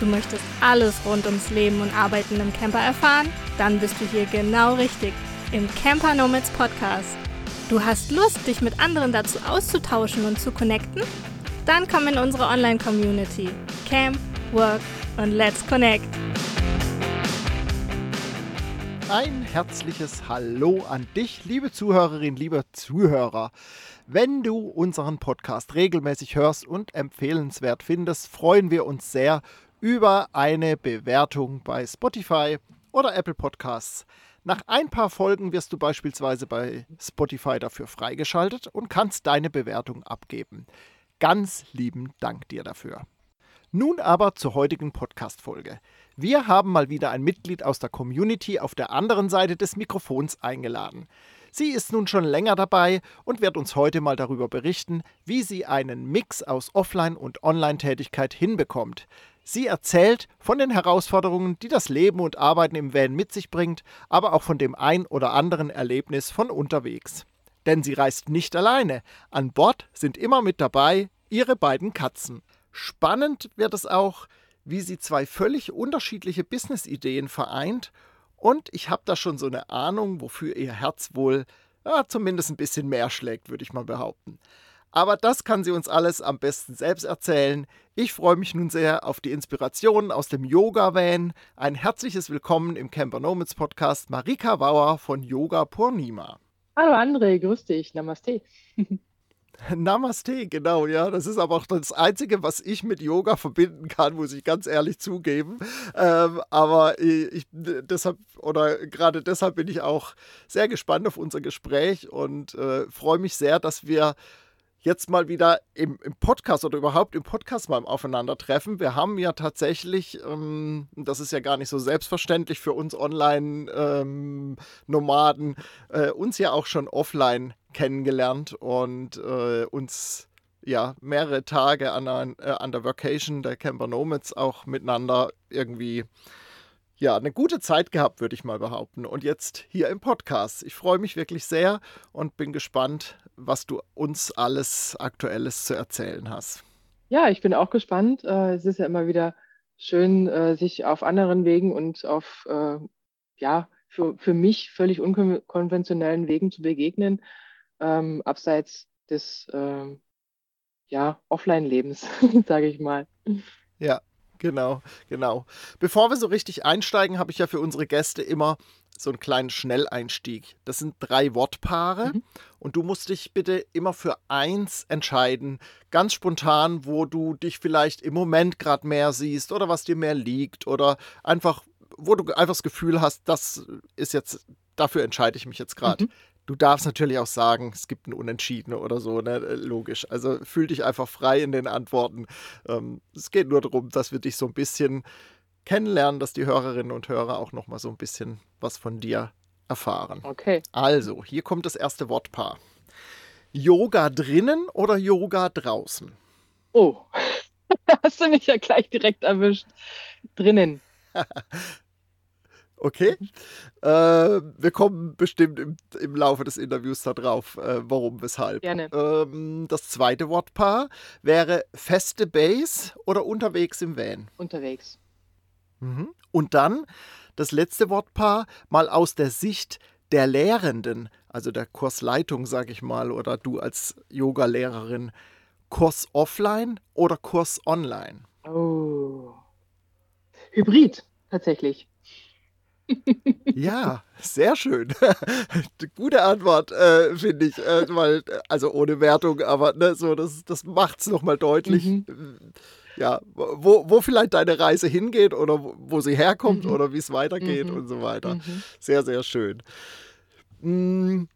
Du möchtest alles rund ums Leben und Arbeiten im Camper erfahren? Dann bist du hier genau richtig im Camper Nomads Podcast. Du hast Lust, dich mit anderen dazu auszutauschen und zu connecten? Dann komm in unsere Online-Community. Camp, Work und Let's Connect. Ein herzliches Hallo an dich, liebe Zuhörerin, lieber Zuhörer. Wenn du unseren Podcast regelmäßig hörst und empfehlenswert findest, freuen wir uns sehr über eine Bewertung bei Spotify oder Apple Podcasts. Nach ein paar Folgen wirst du beispielsweise bei Spotify dafür freigeschaltet und kannst deine Bewertung abgeben. Ganz lieben Dank dir dafür. Nun aber zur heutigen Podcast-Folge. Wir haben mal wieder ein Mitglied aus der Community auf der anderen Seite des Mikrofons eingeladen. Sie ist nun schon länger dabei und wird uns heute mal darüber berichten, wie sie einen Mix aus Offline- und Online-Tätigkeit hinbekommt. Sie erzählt von den Herausforderungen, die das Leben und Arbeiten im Van mit sich bringt, aber auch von dem ein oder anderen Erlebnis von unterwegs. Denn sie reist nicht alleine. An Bord sind immer mit dabei ihre beiden Katzen. Spannend wird es auch, wie sie zwei völlig unterschiedliche Business-Ideen vereint und ich habe da schon so eine Ahnung, wofür ihr Herz wohl ja, zumindest ein bisschen mehr schlägt, würde ich mal behaupten. Aber das kann sie uns alles am besten selbst erzählen. Ich freue mich nun sehr auf die Inspirationen aus dem Yoga-Van. Ein herzliches Willkommen im Camper Nomads Podcast Marika Bauer von Yoga Purnima. Hallo André, grüß dich, Namaste. Namaste, genau, ja. Das ist aber auch das Einzige, was ich mit Yoga verbinden kann, muss ich ganz ehrlich zugeben. Ähm, aber ich, deshalb, oder gerade deshalb bin ich auch sehr gespannt auf unser Gespräch und äh, freue mich sehr, dass wir jetzt mal wieder im, im, Podcast oder überhaupt im Podcast mal aufeinandertreffen. Wir haben ja tatsächlich, ähm, das ist ja gar nicht so selbstverständlich für uns Online-Nomaden, ähm, äh, uns ja auch schon offline kennengelernt und äh, uns ja mehrere Tage an, der, äh, an der Vacation der Camper Nomads auch miteinander irgendwie ja, eine gute Zeit gehabt, würde ich mal behaupten. Und jetzt hier im Podcast. Ich freue mich wirklich sehr und bin gespannt, was du uns alles Aktuelles zu erzählen hast. Ja, ich bin auch gespannt. Äh, es ist ja immer wieder schön, äh, sich auf anderen Wegen und auf, äh, ja, für, für mich völlig unkonventionellen Wegen zu begegnen, ähm, abseits des, ähm, ja, Offline-Lebens, sage ich mal. Ja, Genau, genau. Bevor wir so richtig einsteigen, habe ich ja für unsere Gäste immer so einen kleinen Schnelleinstieg. Das sind drei Wortpaare mhm. und du musst dich bitte immer für eins entscheiden, ganz spontan, wo du dich vielleicht im Moment gerade mehr siehst oder was dir mehr liegt oder einfach, wo du einfach das Gefühl hast, das ist jetzt, dafür entscheide ich mich jetzt gerade. Mhm. Du darfst natürlich auch sagen, es gibt ein Unentschieden oder so, ne? Äh, logisch. Also fühl dich einfach frei in den Antworten. Ähm, es geht nur darum, dass wir dich so ein bisschen kennenlernen, dass die Hörerinnen und Hörer auch noch mal so ein bisschen was von dir erfahren. Okay. Also, hier kommt das erste Wortpaar. Yoga drinnen oder Yoga draußen? Oh, hast du mich ja gleich direkt erwischt. Drinnen. Okay. Äh, wir kommen bestimmt im, im, Laufe des Interviews darauf, äh, warum, weshalb. Gerne. Ähm, das zweite Wortpaar wäre feste Base oder unterwegs im Van? Unterwegs. Mhm. Und dann das letzte Wortpaar mal aus der Sicht der Lehrenden, also der Kursleitung, sage ich mal, oder du als Yoga-Lehrerin. Kurs offline oder Kurs online? Oh. Hybrid, tatsächlich. Ja, sehr schön. Gute Antwort, äh, finde ich. Äh, weil, also ohne Wertung, aber ne, so, das, das macht es nochmal deutlich. Mhm. Ja, wo, wo vielleicht deine Reise hingeht oder wo, wo sie herkommt mhm. oder wie es weitergeht mhm. und so weiter. Mhm. Sehr, sehr schön. Hm,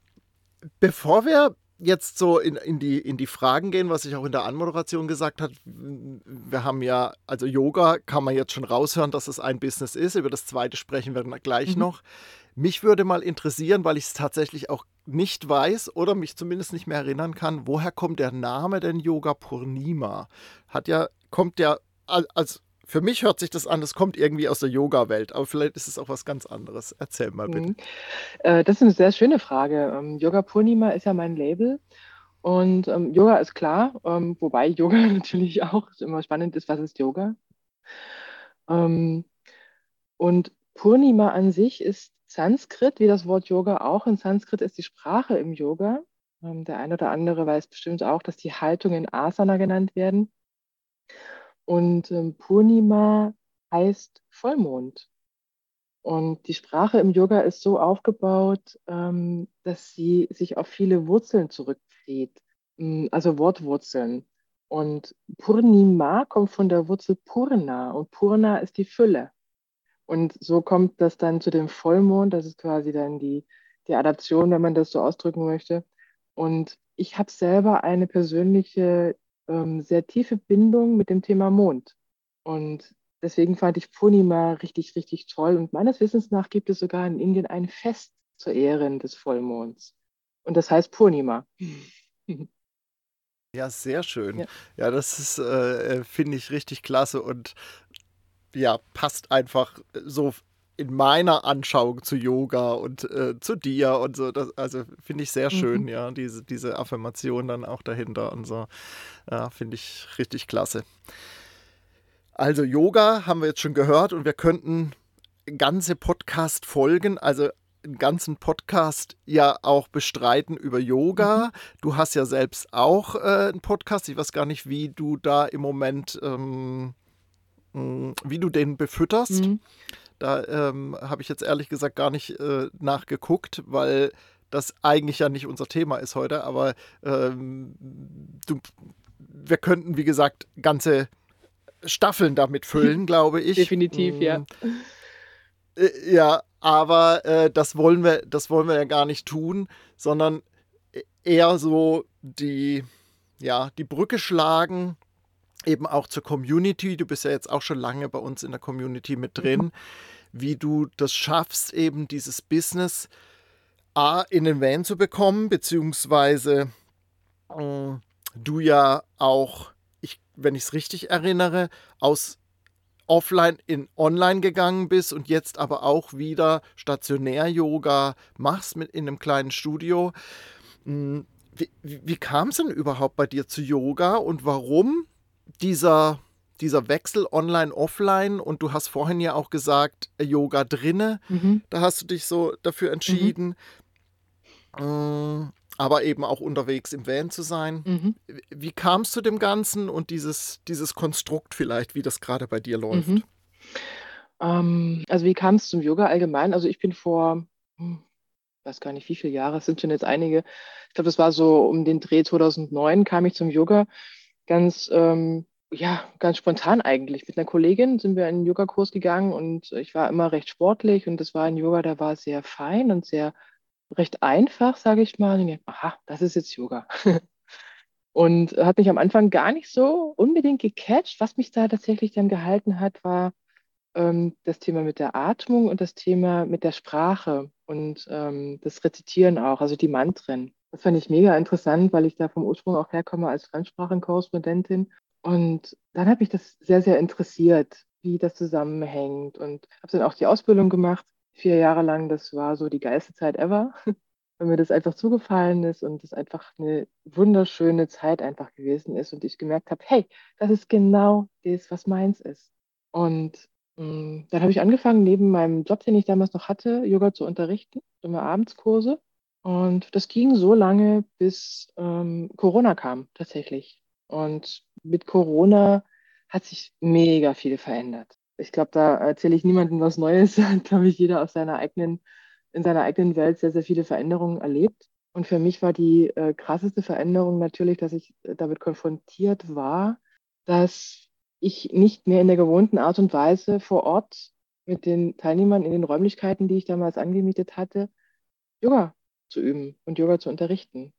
bevor wir jetzt so in, in, die, in die Fragen gehen, was ich auch in der Anmoderation gesagt habe. Wir haben ja, also Yoga kann man jetzt schon raushören, dass es ein Business ist. Über das zweite sprechen wir gleich mhm. noch. Mich würde mal interessieren, weil ich es tatsächlich auch nicht weiß oder mich zumindest nicht mehr erinnern kann, woher kommt der Name denn Yoga Purnima? Hat ja, kommt ja als für mich hört sich das an, das kommt irgendwie aus der Yoga-Welt, aber vielleicht ist es auch was ganz anderes. Erzähl mal bitte. Mhm. Äh, das ist eine sehr schöne Frage. Ähm, Yoga Purnima ist ja mein Label und ähm, Yoga ist klar, ähm, wobei Yoga natürlich auch immer spannend ist, was ist Yoga? Und Purnima an sich ist Sanskrit, wie das Wort Yoga auch. In Sanskrit ist die Sprache im Yoga. Der eine oder andere weiß bestimmt auch, dass die Haltungen Asana genannt werden. Und ähm, Purnima heißt Vollmond. Und die Sprache im Yoga ist so aufgebaut, ähm, dass sie sich auf viele Wurzeln zurückzieht, hm, also Wortwurzeln. Und Purnima kommt von der Wurzel Purna und Purna ist die Fülle. Und so kommt das dann zu dem Vollmond, das ist quasi dann die, die Adaption, wenn man das so ausdrücken möchte. Und ich habe selber eine persönliche, ähm, sehr tiefe Bindung mit dem Thema Mond. Und deswegen fand ich Purnima richtig, richtig toll. Und meines Wissens nach gibt es sogar in Indien ein Fest zur Ehren des Vollmonds. Und das heißt Purnima. Ja, sehr schön. Ja, ja das ist, äh, äh finde ich, richtig klasse und ja, passt einfach so in meiner Anschauung zu Yoga und äh, zu dir und so. Das, also finde ich sehr schön, mhm. ja, diese, diese Affirmation dann auch dahinter und so. Ja, finde ich richtig klasse. Also Yoga haben wir jetzt schon gehört und wir könnten ganze Podcast-Folgen, also einen ganzen Podcast ja auch bestreiten über Yoga. Mhm. Du hast ja selbst auch äh, einen Podcast. Ich weiß gar nicht, wie du da im Moment, ähm, hm, wie du den befütterst. Mhm. Da ähm, habe ich jetzt ehrlich gesagt gar nicht äh, nachgeguckt, weil das eigentlich ja nicht unser Thema ist heute. Aber ähm, du, wir könnten, wie gesagt, ganze Staffeln damit füllen, glaube ich. Definitiv, ja. Hm. Äh, ja, aber äh, das wollen wir, das wollen wir ja gar nicht tun, sondern eher so die, ja, die Brücke schlagen, eben auch zur Community. Du bist ja jetzt auch schon lange bei uns in der Community mit drin, mhm. Wie du das schaffst, eben dieses Business A in den Van zu bekommen, beziehungsweise äh, du ja auch, ich, wenn ich es richtig erinnere, aus offline in online gegangen bist und jetzt aber auch wieder Stationär-Yoga machst mit in einem kleinen Studio. Hm, wie, wie kam es denn überhaupt bei dir zu Yoga und warum dieser, dieser Wechsel online-offline? Und du hast vorhin ja auch gesagt, Yoga drinne. Mhm. Da hast du dich so dafür entschieden. Mhm aber eben auch unterwegs im Van zu sein. Mhm. Wie kamst du dem Ganzen und dieses, dieses Konstrukt vielleicht, wie das gerade bei dir läuft? Mhm. Ähm, also wie kam es zum Yoga allgemein? Also ich bin vor, hm, weiß gar nicht wie viele Jahre, es sind schon jetzt einige, ich glaube, das war so um den Dreh 2009 kam ich zum Yoga. Ganz, ähm, ja, ganz spontan eigentlich. Mit einer Kollegin sind wir in einen Yogakurs gegangen und ich war immer recht sportlich und das war ein Yoga, der war sehr fein und sehr recht einfach, sage ich mal. Und ich dachte, aha, das ist jetzt Yoga. und hat mich am Anfang gar nicht so unbedingt gecatcht. Was mich da tatsächlich dann gehalten hat, war ähm, das Thema mit der Atmung und das Thema mit der Sprache und ähm, das Rezitieren auch, also die Mantren. Das fand ich mega interessant, weil ich da vom Ursprung auch herkomme als Fremdsprachenkorrespondentin. Und dann hat mich das sehr, sehr interessiert, wie das zusammenhängt. Und habe dann auch die Ausbildung gemacht vier Jahre lang, das war so die geilste Zeit ever, weil mir das einfach zugefallen ist und es einfach eine wunderschöne Zeit einfach gewesen ist und ich gemerkt habe, hey, das ist genau das, was meins ist. Und mh, mm, dann habe ich angefangen, neben meinem Job, den ich damals noch hatte, Yoga zu unterrichten, immer Abendskurse. Und das ging so lange, bis ähm, Corona kam, tatsächlich. Und mit Corona hat sich mega viel verändert ich glaube, da erzähle ich niemandem was Neues. Da glaube ich, jeder aus seiner eigenen, in seiner eigenen Welt sehr, sehr viele Veränderungen erlebt. Und für mich war die äh, krasseste Veränderung natürlich, dass ich äh, damit konfrontiert war, dass ich nicht mehr in der gewohnten Art und Weise vor Ort mit den Teilnehmern in den Räumlichkeiten, die ich damals angemietet hatte, Yoga zu üben und Yoga zu unterrichten.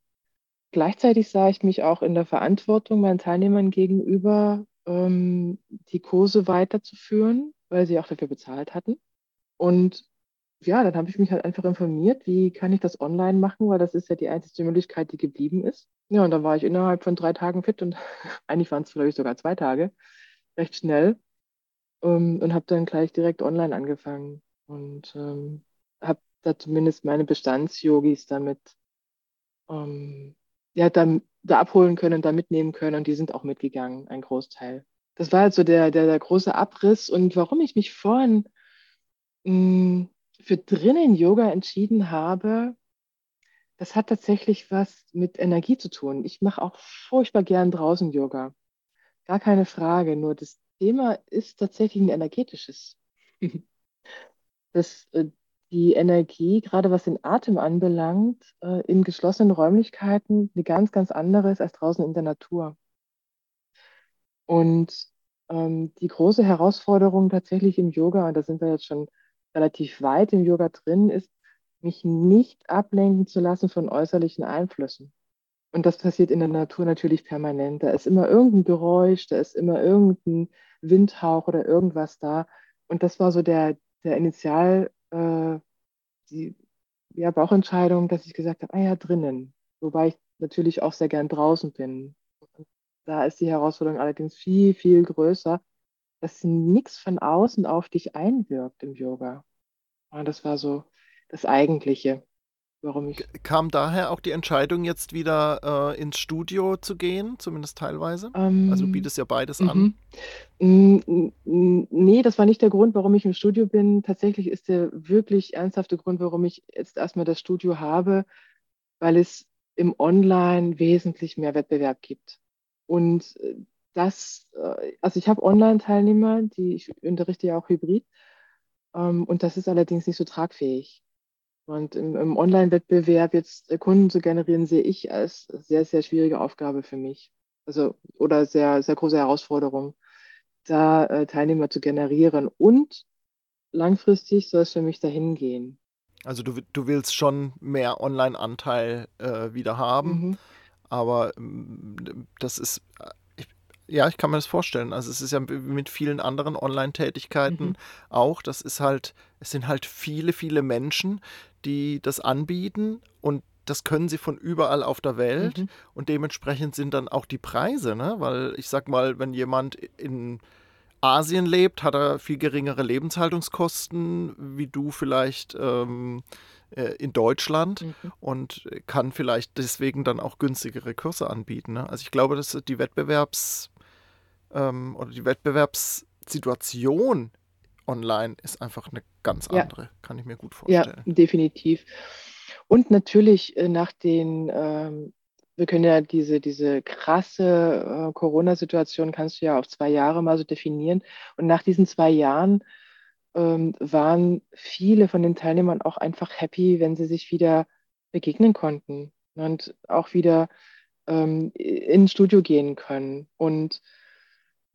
Gleichzeitig sah ich mich auch in der Verantwortung meinen Teilnehmern gegenüber, ähm, die Kurse weiterzuführen, weil sie auch dafür bezahlt hatten. Und ja, dann habe ich mich halt einfach informiert, wie kann ich das online machen, weil das ist ja die einzige Möglichkeit, die geblieben ist. Ja, und dann war ich innerhalb von drei Tagen fit und eigentlich waren es, ich, sogar zwei Tage, recht schnell. Um, ähm, und habe dann gleich direkt online angefangen und ähm, habe da zumindest meine Bestandsyogis damit ähm, ja, dann da abholen können, da mitnehmen können und die sind auch mitgegangen, ein Großteil. das war halt so der, der, der große Abriss. Und warum ich mich vorhin mh, hm, für drinnen Yoga entschieden habe, das hat tatsächlich was mit Energie zu tun. Ich mache auch furchtbar gern draußen Yoga. Gar keine Frage. Nur das Thema ist tatsächlich ein energetisches. dass äh, die Energie, gerade was den Atem anbelangt, äh, in geschlossenen Räumlichkeiten eine ganz, ganz andere ist als draußen in der Natur. Und ähm, die große Herausforderung tatsächlich im Yoga, und da sind wir jetzt schon relativ weit im Yoga drin, ist, mich nicht ablenken zu lassen von äußerlichen Einflüssen. Und das passiert in der Natur natürlich permanent. Da ist immer irgendein Geräusch, da ist immer irgendein Windhauch oder irgendwas da. Und das war so der, der Initial, äh, die ja, Bauchentscheidung, dass ich gesagt habe, ah ja, drinnen. Wobei ich natürlich auch sehr gern draußen bin. Da ist die Herausforderung allerdings viel, viel größer, dass nichts von außen auf dich einwirkt im Yoga. Und das war so das Eigentliche, warum ich. Kam daher auch die Entscheidung, jetzt wieder äh, ins Studio zu gehen, zumindest teilweise? Ähm, also du bietest ja beides an. Mhm. Nee, das war nicht der Grund, warum ich im Studio bin. Tatsächlich ist der wirklich ernsthafte Grund, warum ich jetzt erstmal das Studio habe, weil es im Online wesentlich mehr Wettbewerb gibt. Und äh, das, äh, also ich habe Online-Teilnehmer, die ich unterrichte ja auch hybrid. Ähm, und das ist allerdings nicht so tragfähig. Und im, im Online-Wettbewerb jetzt äh, Kunden zu generieren, sehe ich als sehr, sehr schwierige Aufgabe für mich. Also, oder sehr, sehr große Herausforderung, da äh, Teilnehmer zu generieren. Und langfristig soll es für mich dahin gehen. Also du, du willst schon mehr Online-Anteil äh, wieder haben. Mhm. Aber ähm, das ist, äh, ja, ich kann mir das vorstellen. Also es ist ja mit vielen anderen Online-Tätigkeiten mhm. auch. Das ist halt, es sind halt viele, viele Menschen, die das anbieten und das können sie von überall auf der Welt mhm. und dementsprechend sind dann auch die Preise, ne? Weil ich sag mal, wenn jemand in Asien lebt, hat er viel geringere Lebenshaltungskosten, wie du vielleicht ähm, äh, in Deutschland mhm. und kann vielleicht deswegen dann auch günstigere Kurse anbieten. Ne? Also ich glaube, dass die Wettbewerbs ähm, oder die Wettbewerbssituation online ist einfach eine ganz andere, ja. kann ich mir gut vorstellen. Ja, definitiv. Und natürlich äh, nach den, ähm, wir können ja diese, diese krasse äh, Corona-Situation kannst du ja auf zwei Jahre mal so definieren. Und nach diesen zwei Jahren ähm, waren viele von den Teilnehmern auch einfach happy, wenn sie sich wieder begegnen konnten und auch wieder ähm, ins Studio gehen können. Und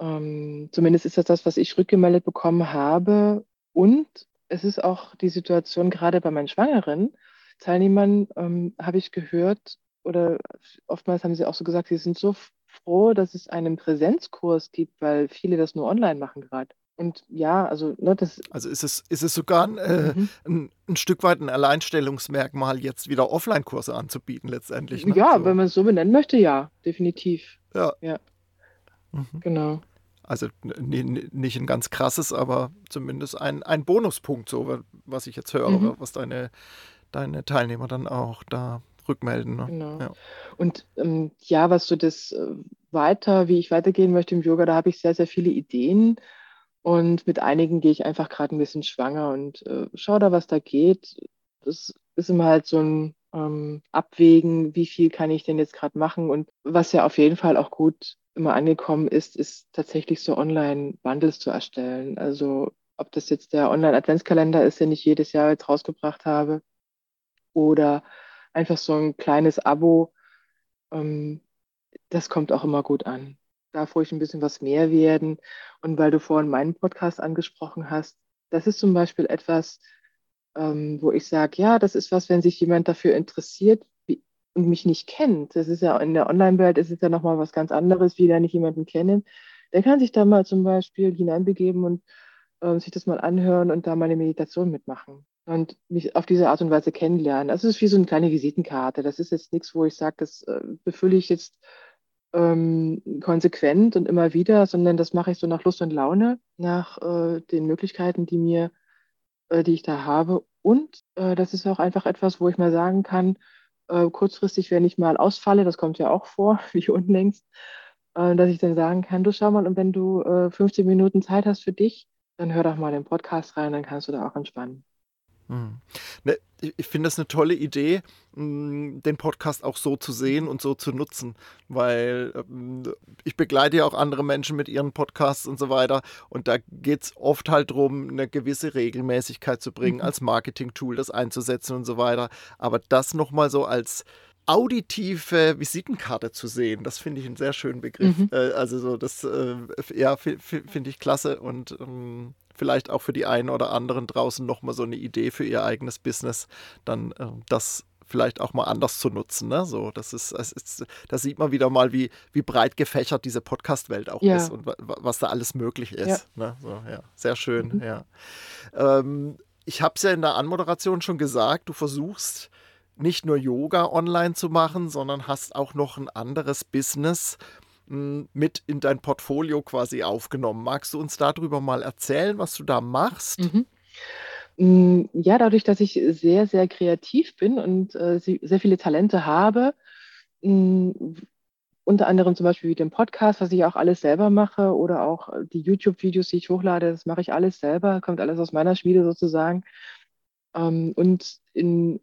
ähm, zumindest ist das das, was ich rückgemeldet bekommen habe. Und es ist auch die Situation gerade bei meinen schwangeren Teilnehmern, ähm, habe ich gehört, oder oftmals haben sie auch so gesagt, sie sind so froh, dass es einen Präsenzkurs gibt, weil viele das nur online machen gerade. Und ja, also ne, das. Also ist es, ist es sogar ein, äh, mhm. ein, ein, Stück weit ein Alleinstellungsmerkmal, jetzt wieder Offline-Kurse anzubieten, letztendlich. Ne? Ja, so. wenn man es so benennen möchte, ja, definitiv. Ja. ja. Mhm. Genau. Also nicht ein ganz krasses, aber zumindest ein, ein Bonuspunkt, so was ich jetzt höre, mhm. was deine, deine Teilnehmer dann auch da rückmelden. Ne? Genau. Ja. Und ähm, ja, was so das äh, weiter, wie ich weitergehen möchte im Yoga, da habe ich sehr, sehr viele Ideen. Und mit einigen gehe ich einfach gerade ein bisschen schwanger und äh, schaue da, was da geht. Das ist immer halt so ein ähm, Abwägen, wie viel kann ich denn jetzt gerade machen. Und was ja auf jeden Fall auch gut immer angekommen ist, ist tatsächlich so Online-Bundles zu erstellen. Also ob das jetzt der Online-Adventskalender ist, den ich jedes Jahr jetzt rausgebracht habe, oder einfach so ein kleines Abo, ähm, das kommt auch immer gut an darf ruhig ein bisschen was mehr werden. Und weil du vorhin meinen Podcast angesprochen hast, das ist zum Beispiel etwas, ähm, wo ich sage, ja, das ist was, wenn sich jemand dafür interessiert wie, und mich nicht kennt. Das ist ja in der Online-Welt ist es ja nochmal was ganz anderes, wie da nicht jemanden kennen. Der kann sich da mal zum Beispiel hineinbegeben und äh, sich das mal anhören und da mal eine Meditation mitmachen und mich auf diese Art und Weise kennenlernen. Also es ist wie so eine kleine Visitenkarte. Das ist jetzt nichts, wo ich sage, das äh, befülle ich jetzt ähm, konsequent und immer wieder, sondern das mache ich so nach Lust und Laune, nach äh, den Möglichkeiten, die mir, äh, die ich da habe. Und äh, das ist auch einfach etwas, wo ich mal sagen kann, äh, kurzfristig, wenn ich mal ausfalle, das kommt ja auch vor, wie unlängst, äh, dass ich dann sagen kann, du schau mal, und wenn du äh, 15 Minuten Zeit hast für dich, dann hör doch mal den Podcast rein, dann kannst du da auch entspannen. Hm. Ne, ich finde das eine tolle Idee, hm, den Podcast auch so zu sehen und so zu nutzen, weil ähm, ich begleite ja auch andere Menschen mit ihren Podcasts und so weiter und da geht es oft halt darum, eine gewisse Regelmäßigkeit zu bringen, mhm. als Marketing-Tool das einzusetzen und so weiter. Aber das nochmal so als auditive Visitenkarte zu sehen, das finde ich einen sehr schönen Begriff. Mhm. Äh, also so das, äh, ja, finde ich klasse und ähm, vielleicht auch für die einen oder anderen draußen nochmal so eine Idee für ihr eigenes Business, dann äh, das vielleicht auch mal anders zu nutzen. Ne? So, das ist, es ist, da sieht man wieder mal, wie, wie breit gefächert diese Podcast-Welt auch ja. ist und was da alles möglich ist. Ja. Ne? So, ja. Sehr schön, mhm. ja. Ähm, ich habe es ja in der Anmoderation schon gesagt, du versuchst nicht nur Yoga online zu machen, sondern hast auch noch ein anderes Business mit in dein Portfolio quasi aufgenommen. Magst du uns darüber mal erzählen, was du da machst? Mhm. Mm, ja, dadurch, dass ich sehr, sehr kreativ bin und äh, sehr viele Talente habe, mm, unter anderem zum Beispiel wie den Podcast, was ich auch alles selber mache, oder auch die YouTube-Videos, die ich hochlade, das mache ich alles selber, kommt alles aus meiner Schmiede sozusagen. Ähm, und in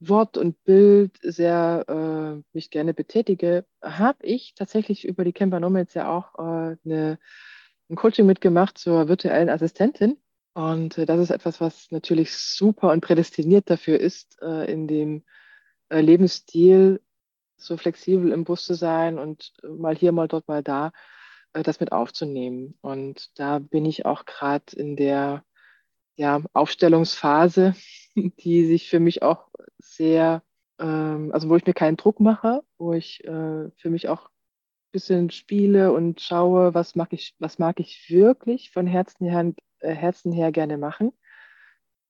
Wort und Bild sehr äh, mich gerne betätige, habe ich tatsächlich über die Camper Nomads ja auch äh, eine, ein Coaching mitgemacht zur virtuellen Assistentin. Und äh, das ist etwas, was natürlich super und prädestiniert dafür ist, äh, in dem äh, Lebensstil so flexibel im Bus zu sein und äh, mal hier, mal dort, mal da, das mit aufzunehmen. Und da bin ich auch gerade in der ja, Aufstellungsphase, die sich für mich auch sehr, ähm, also wo ich mir keinen Druck mache, wo ich äh, für mich auch ein bisschen spiele und schaue, was mag ich, was mag ich wirklich von Herzen her, äh, Herzen her gerne machen,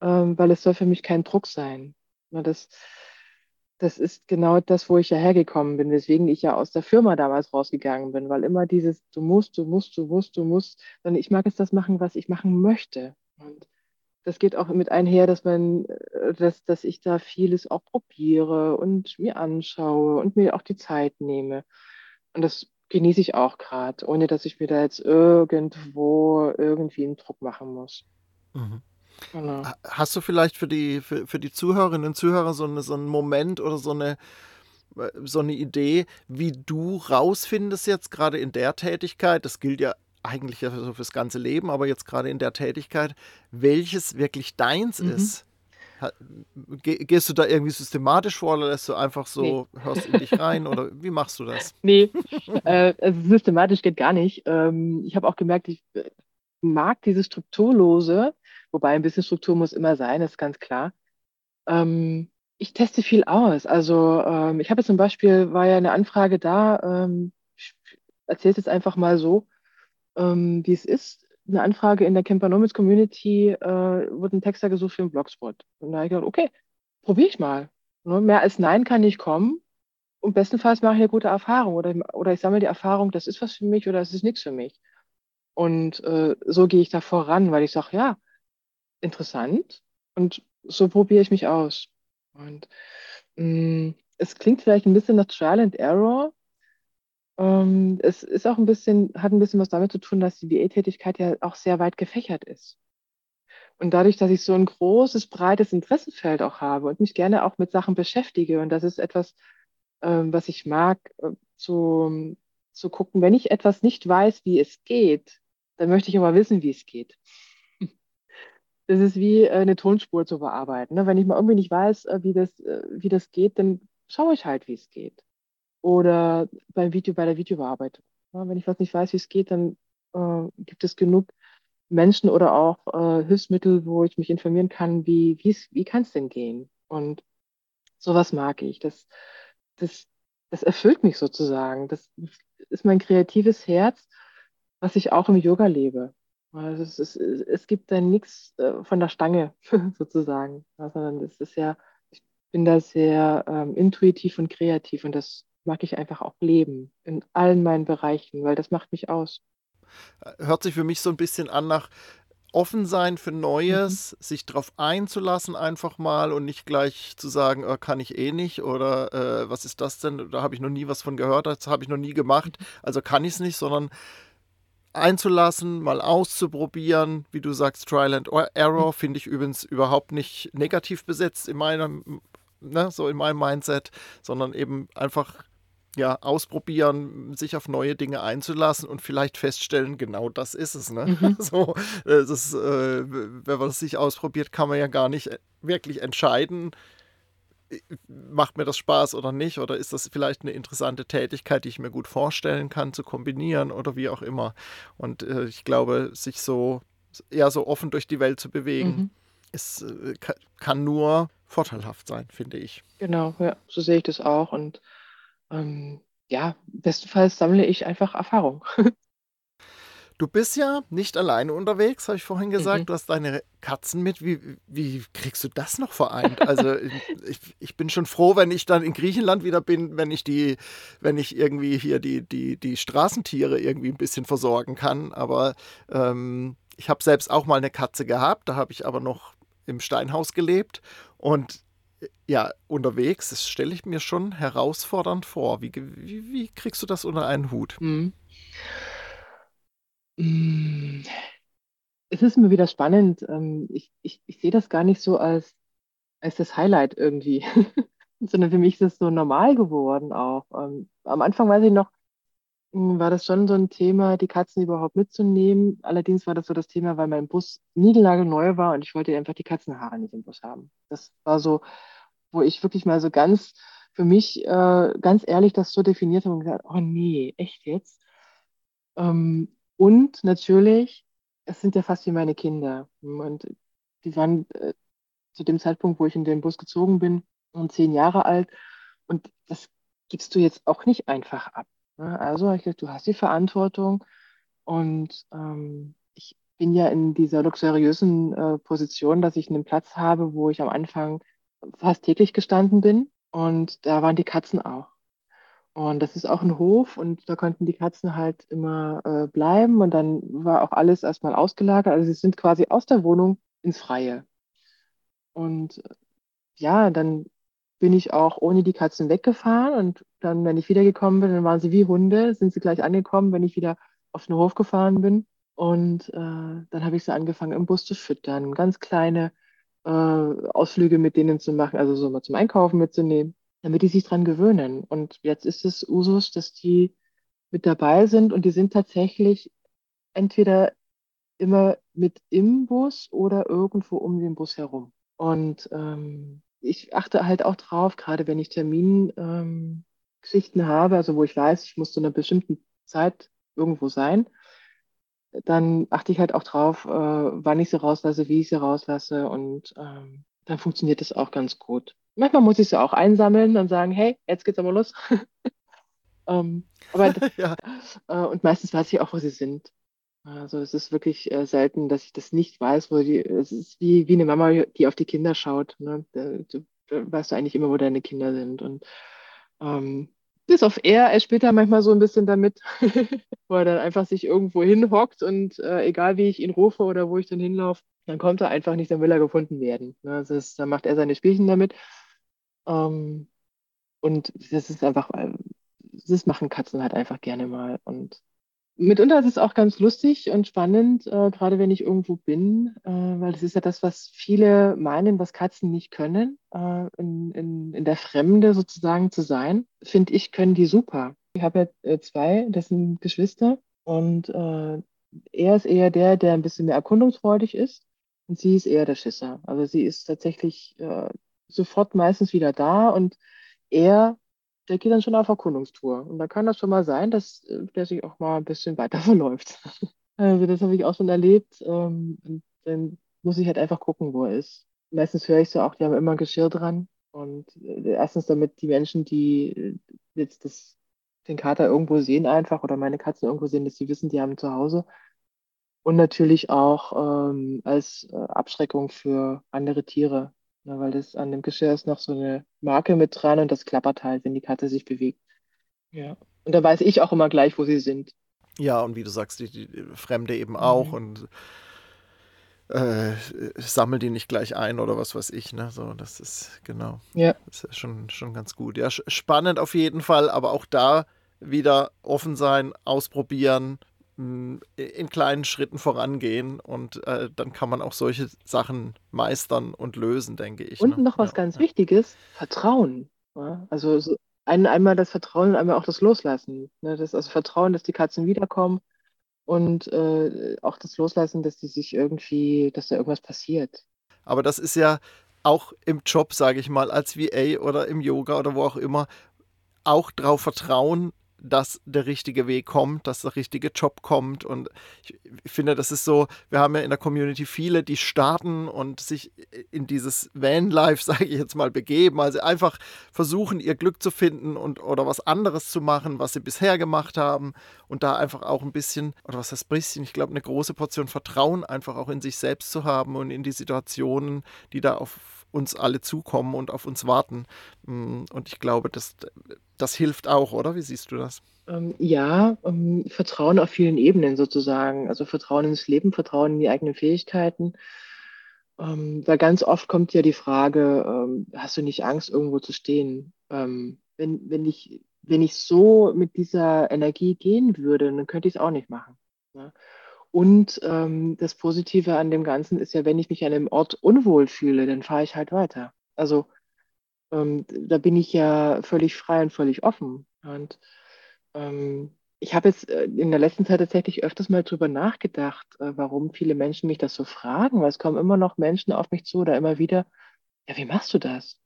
ähm, weil es soll für mich kein Druck sein. Na, das, das ist genau das, wo ich ja hergekommen bin, weswegen ich ja aus der Firma damals rausgegangen bin, weil immer dieses, du musst, du musst, du musst, du musst, sondern ich mag es das machen, was ich machen möchte. Und das geht auch mit einher, dass man, äh, dass, dass ich da vieles auch probiere und mir anschaue und mir auch die Zeit nehme. Und das genieße ich auch gerade, ohne dass ich mir da jetzt irgendwo irgendwie einen Druck machen muss. Mhm. Genau. Hast du vielleicht für die, für, für die Zuhörerinnen und Zuhörer so, eine, so einen Moment oder so eine, äh, so eine Idee, wie du rausfindest jetzt gerade in der Tätigkeit, das gilt ja eigentlich ja so fürs ganze Leben, aber jetzt gerade in der Tätigkeit, welches wirklich deins mhm. ist. Gehst du da irgendwie systematisch vor oder lässt du einfach so, nee. hörst in dich rein oder wie machst du das? Nee, äh, also systematisch geht gar nicht. Ähm, ich habe auch gemerkt, ich äh, mag diese Strukturlose, wobei ein bisschen Struktur muss immer sein, ist ganz klar. Ähm, ich teste viel aus. Also ähm, ich habe zum Beispiel, war ja eine Anfrage da, ähm, ich erzähle es jetzt einfach mal so, ähm, wie es ist. Eine Anfrage in der Campernomics Community äh, wurde ein Texter gesucht für einen Blogspot. Und da habe ich gedacht, okay, probiere ich mal. Ne? Mehr als Nein kann nicht kommen. Und bestenfalls mache ich eine gute Erfahrung oder, oder ich sammle die Erfahrung, das ist was für mich oder das ist nichts für mich. Und äh, so gehe ich da voran, weil ich sage, ja, interessant. Und so probiere ich mich aus. Und mh, mm, es klingt vielleicht ein bisschen nach Trial and Error, ähm, es ist auch ein bisschen, hat ein bisschen was damit zu tun, dass die Diättätigkeit ja auch sehr weit gefächert ist. Und dadurch, dass ich so ein großes, breites Interessenfeld auch habe und mich gerne auch mit Sachen beschäftige, und das ist etwas, ähm, was ich mag, äh, zu, zu gucken, wenn ich etwas nicht weiß, wie es geht, dann möchte ich aber wissen, wie es geht. Das ist wie äh, eine Tonspur zu bearbeiten. Ne? Wenn ich mal irgendwie nicht weiß, äh, wie das, äh, wie das geht, dann schaue ich halt, wie es geht oder beim Video, bei der Videobearbeitung. Ja, wenn ich was nicht weiß, wie es geht, dann äh, gibt es genug Menschen oder auch äh, Hilfsmittel, wo ich mich informieren kann, wie, wie kann es denn gehen? Und sowas mag ich. Das, das, das erfüllt mich sozusagen. Das ist mein kreatives Herz, was ich auch im Yoga lebe. Also es, ist, es gibt da nichts äh, von der Stange sozusagen, sondern es ist ja, ich bin da sehr ähm, intuitiv und kreativ und das mag ich einfach auch leben in allen meinen Bereichen, weil das macht mich aus. Hört sich für mich so ein bisschen an nach offen sein für Neues, mhm. sich darauf einzulassen einfach mal und nicht gleich zu sagen, oh, kann ich eh nicht oder äh, was ist das denn? Da habe ich noch nie was von gehört, das habe ich noch nie gemacht, mhm. also kann ich es nicht, sondern einzulassen, mal auszuprobieren, wie du sagst, Trial and Error, mhm. finde ich übrigens überhaupt nicht negativ besetzt in meinem, ne, so in meinem Mindset, sondern eben einfach ja, ausprobieren, sich auf neue Dinge einzulassen und vielleicht feststellen, genau das ist es. Ne? Mhm. So, äh, das, äh, wenn man es sich ausprobiert, kann man ja gar nicht äh, wirklich entscheiden, äh, macht mir das Spaß oder nicht? Oder ist das vielleicht eine interessante Tätigkeit, die ich mir gut vorstellen kann, zu kombinieren oder wie auch immer? Und äh, ich glaube, sich so eher so offen durch die Welt zu bewegen, mhm. ist, äh, kann nur vorteilhaft sein, finde ich. Genau, ja, so sehe ich das auch. Und ähm, ja, bestenfalls sammle ich einfach Erfahrung. Du bist ja nicht alleine unterwegs, habe ich vorhin gesagt. Mhm. Du hast deine Katzen mit. Wie, wie kriegst du das noch vereint? Also ich, ich, bin schon froh, wenn ich dann in Griechenland wieder bin, wenn ich die, wenn ich irgendwie hier die, die, die Straßentiere irgendwie ein bisschen versorgen kann. Aber ähm, ich habe selbst auch mal eine Katze gehabt. Da habe ich aber noch im Steinhaus gelebt. Und ja, unterwegs, das stelle ich mir schon herausfordernd vor. Wie, wie, wie kriegst du das unter einen Hut? Mhm. Es ist immer wieder spannend. Ähm, ich, ich, ich sehe das gar nicht so als, als das Highlight irgendwie, sondern für mich ist es so normal geworden auch. Ähm, am Anfang weiß ich noch, hm, war das schon so ein Thema, die Katzen überhaupt mitzunehmen. Allerdings war das so das Thema, weil mein Bus niegelnagelneu war und ich wollte einfach die Katzenhaare nicht im Bus haben. Das war so, wo ich wirklich mal so ganz für mich äh, ganz ehrlich das so definiert habe und gesagt, oh nee, echt jetzt? Ähm, und natürlich, es sind ja fast wie meine Kinder. Und die waren äh, zu dem Zeitpunkt, wo ich in den Bus gezogen bin, und zehn Jahre alt. Und das gibst du jetzt auch nicht einfach ab. Ne? Also ich gesagt, du hast die Verantwortung und ähm, ich bin ja in dieser luxuriösen äh, Position, dass ich einen Platz habe, wo ich am Anfang fast täglich gestanden bin und da waren die Katzen auch. Und das ist auch ein Hof und da konnten die Katzen halt immer äh, bleiben und dann war auch alles erstmal ausgelagert. Also sie sind quasi aus der Wohnung ins Freie. Und äh, ja, dann bin ich auch ohne die Katzen weggefahren und dann, wenn ich wiedergekommen bin, dann waren sie wie Hunde, sind sie gleich angekommen, wenn ich wieder auf den Hof gefahren bin. Und äh, dann habe ich sie angefangen, im Bus zu füttern, ganz kleine äh, Ausflüge mit denen zu machen, also so mal zum Einkaufen mitzunehmen, damit die sich dran gewöhnen. Und jetzt ist es Usus, dass die mit dabei sind und die sind tatsächlich entweder immer mit im Bus oder irgendwo um den Bus herum. Und ähm, ich achte halt auch drauf, gerade wenn ich Termingeschichten ähm, habe, also wo ich weiß, ich muss zu einer bestimmten Zeit irgendwo sein, dann achte ich halt auch drauf, äh, wann ich sie rauslasse, wie ich sie rauslasse und ähm, dann funktioniert das auch ganz gut. Manchmal muss ich sie auch einsammeln und sagen, hey, jetzt geht's aber los. ähm, aber ja. äh, und meistens weiß ich auch, wo sie sind. Also es ist wirklich äh, selten, dass ich das nicht weiß, wo die, es ist wie, wie eine Mama, die auf die Kinder schaut. Ne? Du, du weißt du eigentlich immer, wo deine Kinder sind. Und ähm, bis auf er, er spielt da manchmal so ein bisschen damit, wo er dann einfach sich irgendwo hinhockt und äh, egal wie ich ihn rufe oder wo ich dann hinlaufe, dann kommt er einfach nicht, dann will er gefunden werden. Ne? Das ist, dann macht er seine Spielchen damit. Ähm, und das ist einfach, äh, das machen Katzen halt einfach gerne mal. Und Mitunter ist es auch ganz lustig und spannend, äh, gerade wenn ich irgendwo bin, äh, weil das ist ja das, was viele meinen, was Katzen nicht können, äh, in, in, in der Fremde sozusagen zu sein. Finde ich, können die super. Ich habe ja äh, zwei, das sind Geschwister und äh, er ist eher der, der ein bisschen mehr erkundungsfreudig ist und sie ist eher der Schisser. Also sie ist tatsächlich äh, sofort meistens wieder da und er der geht dann schon auf Erkundungstour. Und da kann das schon mal sein, dass äh, der sich auch mal ein bisschen weiter verläuft. also das habe ich auch schon erlebt. Ähm, und dann muss ich halt einfach gucken, wo er ist. Meistens höre ich so auch, die haben immer Geschirr dran. Und äh, erstens damit die Menschen, die äh, jetzt das, den Kater irgendwo sehen einfach oder meine Katzen irgendwo sehen, dass sie wissen, die haben zu Hause. Und natürlich auch ähm, als Abschreckung für andere Tiere, ja, weil das an dem Geschirr ist noch so eine Marke mit dran und das klappert halt, wenn die Katze sich bewegt. Ja. Und da weiß ich auch immer gleich, wo sie sind. Ja, und wie du sagst, die, die Fremde eben auch. Mhm. Und äh, sammel die nicht gleich ein oder was weiß ich. Ne? So, das ist genau. Ja. Das ist schon, schon ganz gut. Ja, spannend auf jeden Fall, aber auch da wieder offen sein, ausprobieren, in kleinen Schritten vorangehen und äh, dann kann man auch solche Sachen meistern und lösen, denke ich. Und ne? noch was ja, ganz ja. Wichtiges, Vertrauen. Ja? Also so ein, einmal das Vertrauen und einmal auch das Loslassen. Ne? Das, also Vertrauen, dass die Katzen wiederkommen und äh, auch das Loslassen, dass die sich irgendwie, dass da irgendwas passiert. Aber das ist ja auch im Job, sage ich mal, als VA oder im Yoga oder wo auch immer, auch darauf vertrauen, dass der richtige Weg kommt, dass der richtige Job kommt. Und ich, finde, das ist so, wir haben ja in der Community viele, die starten und sich in dieses Van-Life, sage ich jetzt mal, begeben. Also einfach versuchen, ihr Glück zu finden und oder was anderes zu machen, was sie bisher gemacht haben. Und da einfach auch ein bisschen, oder was heißt bisschen, ich glaube, eine große Portion Vertrauen einfach auch in sich selbst zu haben und in die Situationen, die da auf uns alle zukommen und auf uns warten. Mm, und ich glaube, das, das hilft auch, oder? Wie siehst du das? Ähm, ja, ähm, Vertrauen auf vielen Ebenen sozusagen. Also Vertrauen ins Leben, Vertrauen in die eigenen Fähigkeiten. Ähm, weil ganz oft kommt ja die Frage, ähm, hast du nicht Angst, irgendwo zu stehen? Ähm, wenn, wenn, ich, wenn ich so mit dieser Energie gehen würde, dann könnte ich es auch nicht machen. Ne? Und ähm, das Positive an dem Ganzen ist ja, wenn ich mich an einem Ort unwohl fühle, dann fahre ich halt weiter. Also ähm, da bin ich ja völlig frei und völlig offen. Und ähm, ich habe jetzt äh, in der letzten Zeit tatsächlich öfters mal drüber nachgedacht, äh, warum viele Menschen mich das so fragen, weil es kommen immer noch Menschen auf mich zu oder immer wieder, ja, wie machst du das?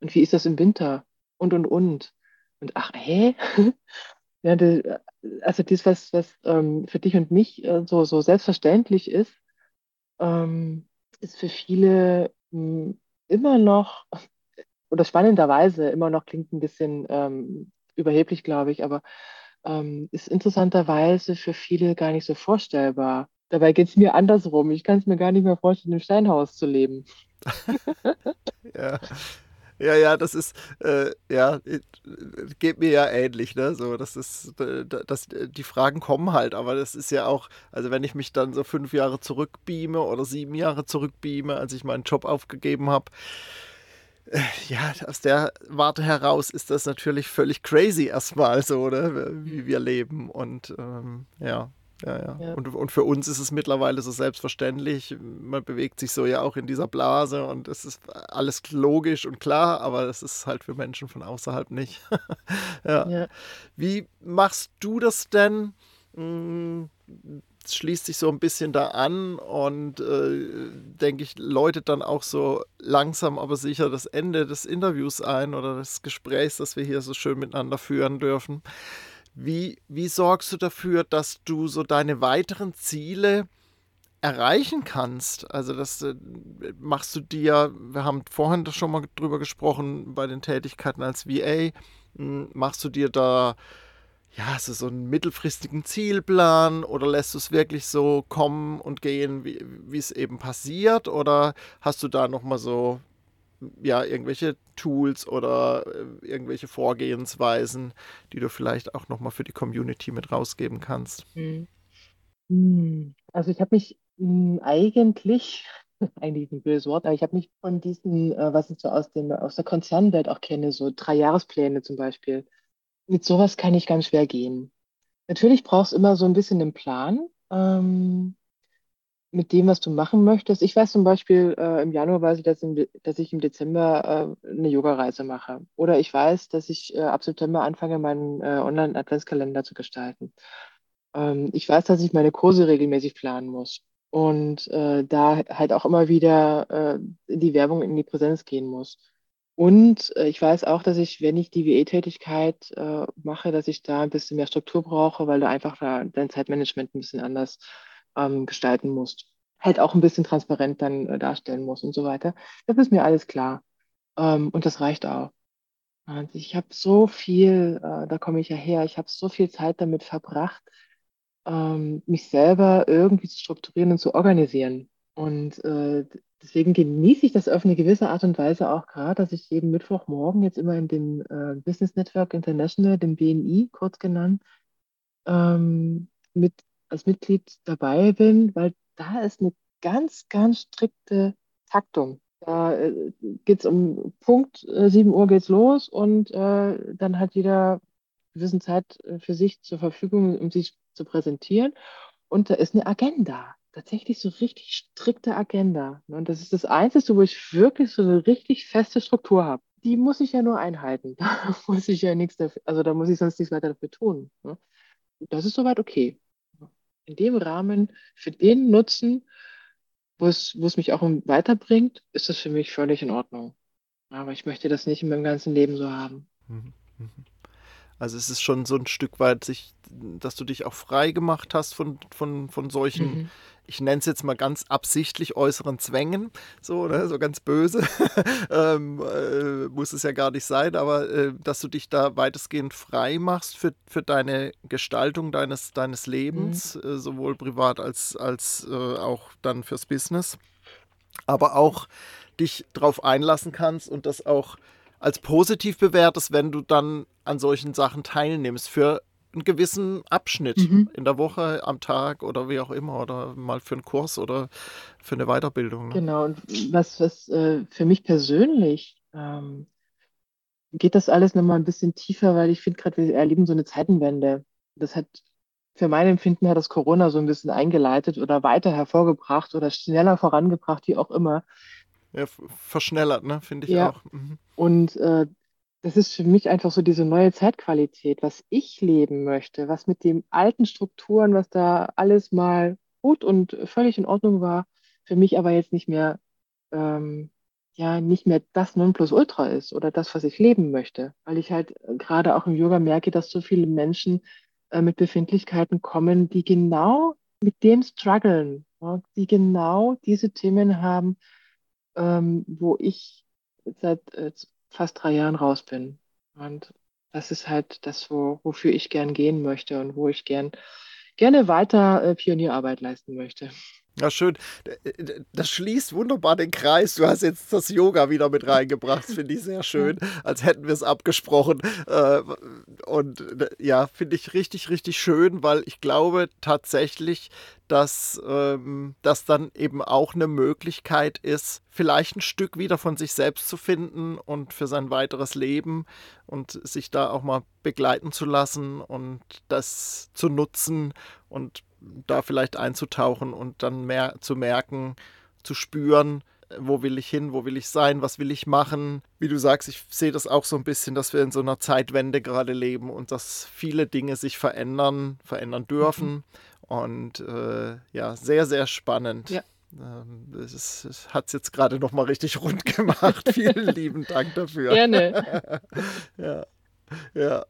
Und wie ist das im Winter? Und, und, und. Und ach, hä? ja, das, also das, was, was ähm, für dich und mich äh, so, so selbstverständlich ist, ähm, ist für viele mh, hm, immer noch, oder spannenderweise immer noch klingt ein bisschen ähm, überheblich, glaube ich, aber ähm, ist interessanterweise für viele gar nicht so vorstellbar. Dabei geht es mir andersrum. Ich kann es mir gar nicht mehr vorstellen, im Steinhaus zu leben. ja. Ja, ja, das ist, äh, ja, äh, geht mir ja ähnlich, ne? So, das ist, äh, das, die Fragen kommen halt, aber das ist ja auch, also wenn ich mich dann so fünf Jahre zurückbeame oder sieben Jahre zurückbeame, als ich meinen Job aufgegeben habe, äh, ja, aus der Warte heraus ist das natürlich völlig crazy erstmal so, ne? wie wir leben. Und ähm, ja, ja, ja. ja. Und, und für uns ist es mittlerweile so selbstverständlich. Man bewegt sich so ja auch in dieser Blase und es ist alles logisch und klar, aber das ist halt für Menschen von außerhalb nicht. ja. ja. Wie machst du das denn? Hm, schließt sich so ein bisschen da an und äh, denke ich, läutet dann auch so langsam aber sicher das Ende des Interviews ein oder des Gesprächs, das wir hier so schön miteinander führen dürfen. Wie, wie sorgst du dafür, dass du so deine weiteren Ziele erreichen kannst? Also das äh, machst du dir, wir haben vorhin schon mal drüber gesprochen, bei den Tätigkeiten als VA, hm, machst du dir da ja, also so einen mittelfristigen Zielplan oder lässt du es wirklich so kommen und gehen, wie es eben passiert? Oder hast du da nochmal so ja, irgendwelche Tools oder äh, irgendwelche Vorgehensweisen, die du vielleicht auch nochmal für die Community mit rausgeben kannst? Hm. Hm. Also ich habe mich hm, eigentlich, eigentlich ein böses Wort, aber ich habe mich von diesen, äh, was ich so aus, dem, aus der Konzernwelt auch kenne, so Dreijahrespläne zum Beispiel, mit sowas kann ich ganz schwer gehen. Natürlich brauchst du immer so ein bisschen einen Plan. Ähm, mit dem, was du machen möchtest. Ich weiß zum Beispiel, äh, im Januar weiß ich, dass, im, dass ich im Dezember äh, eine Yoga-Reise mache. Oder ich weiß, dass ich äh, ab September anfange, meinen äh, Online-Adventskalender zu gestalten. Ähm, ich weiß, dass ich meine Kurse regelmäßig planen muss. Und äh, da halt auch immer wieder äh, in die Werbung, in die Präsenz gehen muss. Und ich weiß auch, dass ich, wenn ich die VA-Tätigkeit mache, dass ich da ein bisschen mehr Struktur brauche, weil du einfach da dein Zeitmanagement ein bisschen anders ähm, gestalten musst. Halt auch ein bisschen transparent dann äh, darstellen musst und so weiter. Das ist mir alles klar. Ähm, und das reicht auch. Und ich habe so viel, äh, da komme ich ja her, ich habe so viel Zeit damit verbracht, ähm, mich selber irgendwie zu strukturieren und zu organisieren. Und äh, deswegen genieße ich das auf eine gewisse Art und Weise auch gerade, dass ich jeden Mittwochmorgen jetzt immer in dem äh, Business Network International, dem BNI kurz genannt, ähm, mit als Mitglied dabei bin, weil da ist eine ganz, ganz strikte Taktung. Da äh, geht es um Punkt äh, 7 Uhr geht's los und äh, dann hat jeder gewissen Zeit äh, für sich zur Verfügung, um sich zu präsentieren. Und da ist eine Agenda. Tatsächlich so richtig strikte Agenda. Und das ist das Einzige, wo ich wirklich so eine richtig feste Struktur habe. Die muss ich ja nur einhalten. Da muss ich ja nichts dafür, also da muss ich sonst nichts weiter dafür tun. Ne? Das ist soweit okay. In dem Rahmen, für den Nutzen, wo es, wo es mich auch weiterbringt, ist das für mich völlig in Ordnung. Aber ich möchte das nicht in meinem ganzen Leben so haben. Mhm. mhm. Also es ist schon so ein Stück weit, sich, dass du dich auch frei gemacht hast von, von, von solchen, mhm. ich nenne es jetzt mal ganz absichtlich äußeren Zwängen, so, ne, so ganz böse. ähm, äh, muss es ja gar nicht sein, aber äh, dass du dich da weitestgehend frei machst für, für deine Gestaltung deines, deines Lebens, mhm. äh, sowohl privat als, als äh, auch dann fürs Business. Aber auch dich darauf einlassen kannst und das auch als positiv bewertest, wenn du dann an solchen Sachen teilnimmst für einen gewissen Abschnitt mhm. in der Woche, am Tag oder wie auch immer oder mal für einen Kurs oder für eine Weiterbildung. Ne? Genau, und was, was äh, für mich persönlich ähm, geht das alles nochmal ein bisschen tiefer, weil ich finde gerade, wir erleben so eine Zeitenwende. Das hat für mein Empfinden hat das Corona so ein bisschen eingeleitet oder weiter hervorgebracht oder schneller vorangebracht, wie auch immer. Ja, verschnellert, ne, finde ich ja. auch. Mhm. Und äh, das ist für mich einfach so diese neue Zeitqualität, was ich leben möchte, was mit den alten Strukturen, was da alles mal gut und völlig in Ordnung war, für mich aber jetzt nicht mehr, ähm, ja, nicht mehr das Nonplusultra ist oder das, was ich leben möchte. Weil ich halt äh, gerade auch im Yoga merke, dass so viele Menschen äh, mit Befindlichkeiten kommen, die genau mit dem strugglen, ja, die genau diese Themen haben, ähm, wo ich seit äh, fast drei Jahren raus bin. Und das ist halt das, wo, wofür ich gern gehen möchte und wo ich gern, gerne weiter äh, Pionierarbeit leisten möchte. Ja, schön. Das schließt wunderbar den Kreis. Du hast jetzt das Yoga wieder mit reingebracht. Finde ich sehr schön, als hätten wir es abgesprochen. Äh, und äh, ja, finde ich richtig, richtig schön, weil ich glaube tatsächlich, dass ähm, das dann eben auch eine Möglichkeit ist, vielleicht ein Stück wieder von sich selbst zu finden und für sein weiteres Leben und sich da auch mal begleiten zu lassen und das zu nutzen und da vielleicht einzutauchen und dann mehr zu merken, zu spüren, wo will ich hin, wo will ich sein, was will ich machen. Wie du sagst, ich sehe das auch so ein bisschen, dass wir in so einer Zeitwende gerade leben und dass viele Dinge sich verändern, verändern dürfen. Und äh, ja, sehr, sehr spannend. Ja. Ähm, das, das hat es jetzt gerade noch mal richtig rund gemacht. Vielen lieben Dank dafür. Gerne. ja. Ja.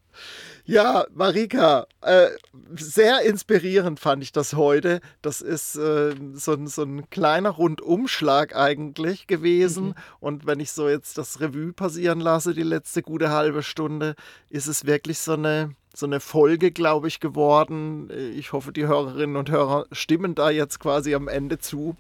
Ja, Marika, äh, sehr inspirierend fand ich das heute. Das ist äh, so, so, ein kleiner Rundumschlag eigentlich gewesen. Mhm. Und wenn ich so jetzt das Revue passieren lasse, die letzte gute halbe Stunde, ist es wirklich so eine so eine Folge, glaube ich, geworden. Ich hoffe, die Hörerinnen und Hörer stimmen da jetzt quasi am Ende zu.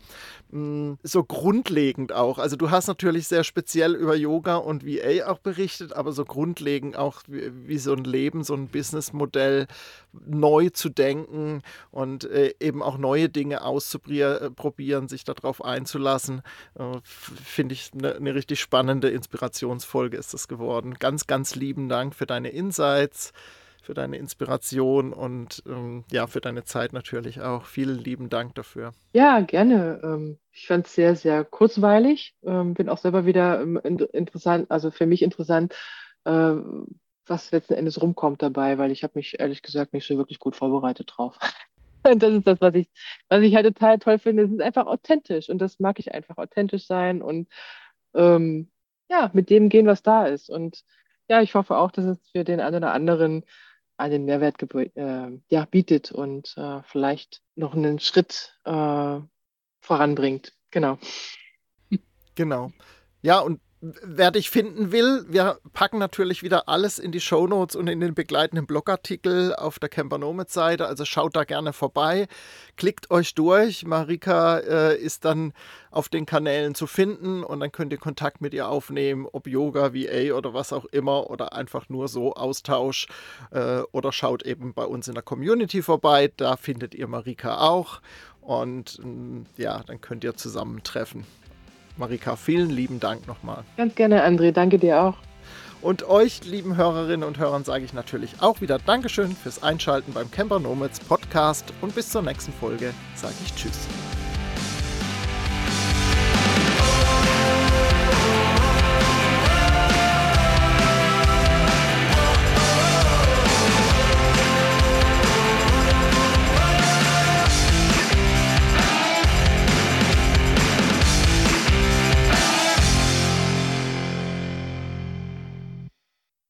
Mm, so grundlegend auch. Also du hast natürlich sehr speziell über Yoga und VA auch berichtet, aber so grundlegend auch, wie, wie so ein Leben, so ein Businessmodell neu zu denken und äh, eben auch neue Dinge auszuprobieren, sich darauf einzulassen, äh, finde ich eine ne richtig spannende Inspirationsfolge ist das geworden. Ganz, ganz lieben Dank für deine Insights für deine Inspiration und ähm, ja, für deine Zeit natürlich auch. Vielen lieben Dank dafür. Ja, gerne. Ähm, ich fand es sehr, sehr kurzweilig. Ähm, bin auch selber wieder ähm, interessant, also für mich interessant, äh, was letzten Endes rumkommt dabei, weil ich habe mich ehrlich gesagt nicht so wirklich gut vorbereitet drauf. Und das ist das, was ich, was ich halt total toll finde. Es ist einfach authentisch und das mag ich einfach, authentisch sein und ähm, ja, mit dem gehen, was da ist. Und ja, ich hoffe auch, dass es für den einen oder anderen einen Mehrwert äh, ja, bietet und äh, vielleicht noch einen Schritt äh, voranbringt. Genau. Genau. Ja, und wer dich finden will, wir packen natürlich wieder alles in die Shownotes und in den begleitenden Blogartikel auf der Camper Nomads Seite. Also schaut da gerne vorbei, klickt euch durch. Marika äh, ist dann auf den Kanälen zu finden und dann könnt ihr Kontakt mit ihr aufnehmen, ob Yoga, VA oder was auch immer oder einfach nur so Austausch äh, oder schaut eben bei uns in der Community vorbei. Da findet ihr Marika auch und äh, ja, dann könnt ihr zusammentreffen. Marika, vielen lieben Dank nochmal. Ganz gerne, André. Danke dir auch. Und euch, lieben Hörerinnen und Hörern, sage ich natürlich auch wieder Dankeschön fürs Einschalten beim Camper Nomads Podcast und bis zur nächsten Folge sage ich Tschüss.